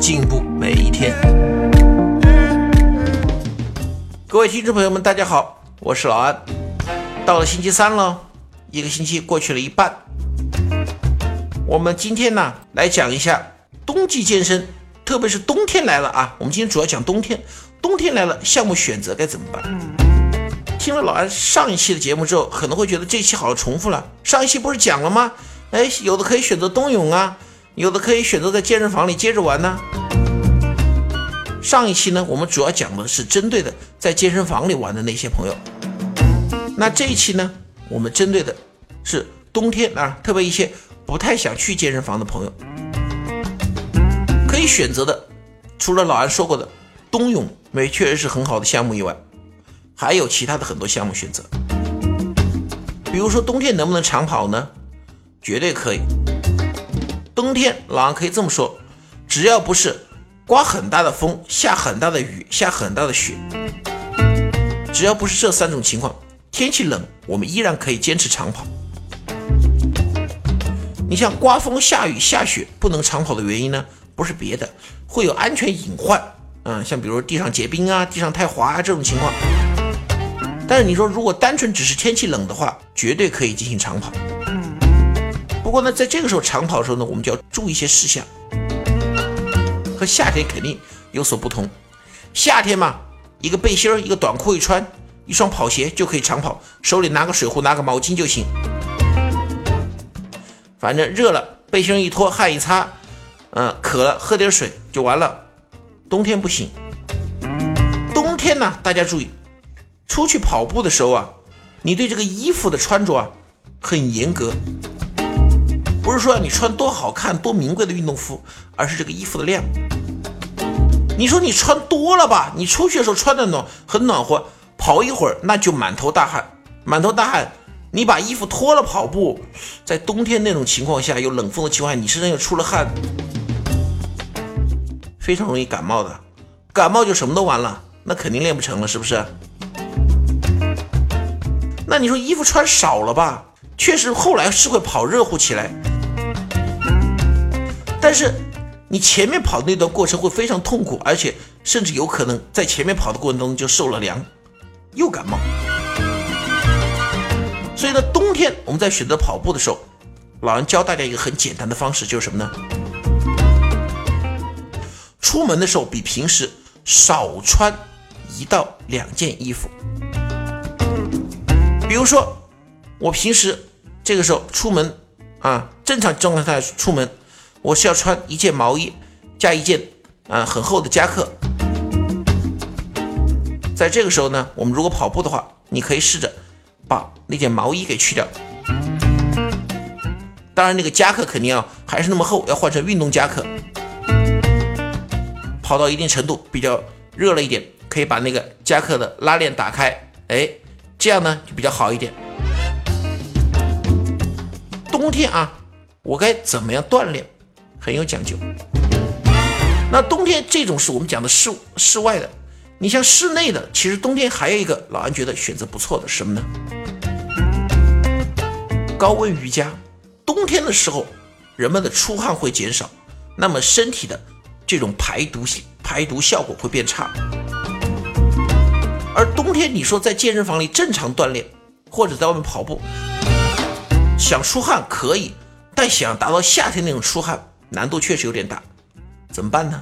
进步每一天。各位听众朋友们，大家好，我是老安。到了星期三了，一个星期过去了一半。我们今天呢，来讲一下冬季健身，特别是冬天来了啊。我们今天主要讲冬天，冬天来了，项目选择该怎么办？听了老安上一期的节目之后，可能会觉得这期好像重复了。上一期不是讲了吗？哎，有的可以选择冬泳啊，有的可以选择在健身房里接着玩呢。上一期呢，我们主要讲的是针对的在健身房里玩的那些朋友。那这一期呢，我们针对的是冬天啊，特别一些不太想去健身房的朋友，可以选择的，除了老安说过的冬泳，没确实是很好的项目以外。还有其他的很多项目选择，比如说冬天能不能长跑呢？绝对可以。冬天老王可以这么说，只要不是刮很大的风、下很大的雨、下很大的雪，只要不是这三种情况，天气冷，我们依然可以坚持长跑。你像刮风、下雨、下雪不能长跑的原因呢？不是别的，会有安全隐患。嗯，像比如地上结冰啊、地上太滑啊这种情况。但是你说，如果单纯只是天气冷的话，绝对可以进行长跑。不过呢，在这个时候长跑的时候呢，我们就要注意一些事项，和夏天肯定有所不同。夏天嘛，一个背心儿、一个短裤一穿，一双跑鞋就可以长跑，手里拿个水壶、拿个毛巾就行。反正热了，背心一脱，汗一擦，嗯，渴了喝点水就完了。冬天不行，冬天呢，大家注意。出去跑步的时候啊，你对这个衣服的穿着啊很严格，不是说你穿多好看、多名贵的运动服，而是这个衣服的量。你说你穿多了吧，你出去的时候穿的暖很暖和，跑一会儿那就满头大汗，满头大汗。你把衣服脱了跑步，在冬天那种情况下，有冷风的情况下，你身上又出了汗，非常容易感冒的，感冒就什么都完了，那肯定练不成了，是不是？那你说衣服穿少了吧？确实后来是会跑热乎起来，但是你前面跑的那段过程会非常痛苦，而且甚至有可能在前面跑的过程中就受了凉，又感冒。所以呢，冬天我们在选择跑步的时候，老人教大家一个很简单的方式，就是什么呢？出门的时候比平时少穿一到两件衣服。比如说，我平时这个时候出门啊，正常状态下出门，我是要穿一件毛衣加一件啊很厚的夹克。在这个时候呢，我们如果跑步的话，你可以试着把那件毛衣给去掉。当然，那个夹克肯定要还是那么厚，要换成运动夹克。跑到一定程度比较热了一点，可以把那个夹克的拉链打开，哎。这样呢就比较好一点。冬天啊，我该怎么样锻炼，很有讲究。那冬天这种是我们讲的室室外的，你像室内的，其实冬天还有一个老安觉得选择不错的什么呢？高温瑜伽。冬天的时候，人们的出汗会减少，那么身体的这种排毒排毒效果会变差。而冬天，你说在健身房里正常锻炼，或者在外面跑步，想出汗可以，但想达到夏天那种出汗，难度确实有点大，怎么办呢？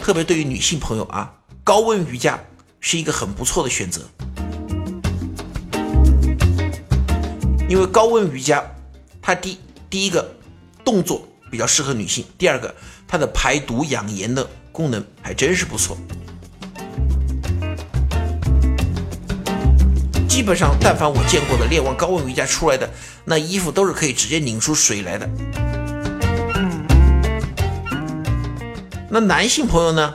特别对于女性朋友啊，高温瑜伽是一个很不错的选择，因为高温瑜伽，它第第一个动作比较适合女性，第二个它的排毒养颜的功能还真是不错。基本上，但凡我见过的练完高温瑜伽出来的那衣服，都是可以直接拧出水来的。那男性朋友呢？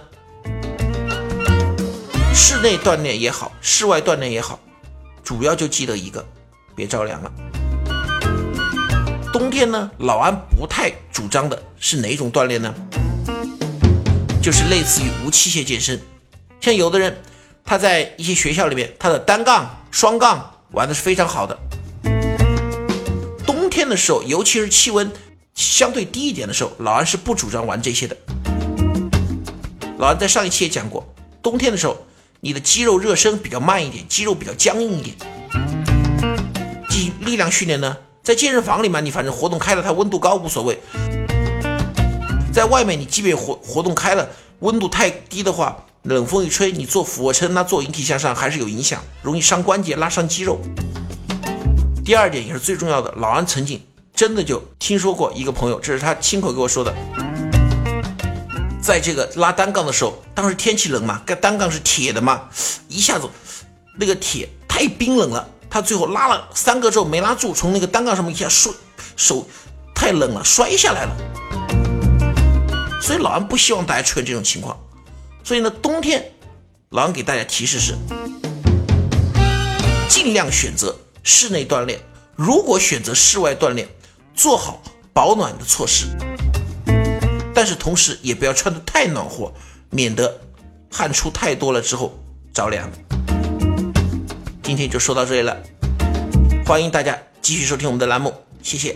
室内锻炼也好，室外锻炼也好，主要就记得一个，别着凉了。冬天呢，老安不太主张的是哪种锻炼呢？就是类似于无器械健身。像有的人他在一些学校里面，他的单杠、双杠玩的是非常好的。冬天的时候，尤其是气温相对低一点的时候，老安是不主张玩这些的。老安在上一期也讲过，冬天的时候。你的肌肉热身比较慢一点，肌肉比较僵硬一点。肌力量训练呢，在健身房里面，你反正活动开了，它温度高无所谓。在外面，你即便活活动开了，温度太低的话，冷风一吹，你做俯卧撑那做引体向上还是有影响，容易伤关节、拉伤肌肉。第二点也是最重要的，老安曾经真的就听说过一个朋友，这是他亲口给我说的。在这个拉单杠的时候，当时天气冷嘛，单杠是铁的嘛，一下子那个铁太冰冷了，他最后拉了三个之后没拉住，从那个单杠上面一下摔，手太冷了摔下来了。所以老安不希望大家出现这种情况，所以呢，冬天老安给大家提示是，尽量选择室内锻炼，如果选择室外锻炼，做好保暖的措施。但是同时也不要穿的太暖和，免得汗出太多了之后着凉。今天就说到这里了，欢迎大家继续收听我们的栏目，谢谢。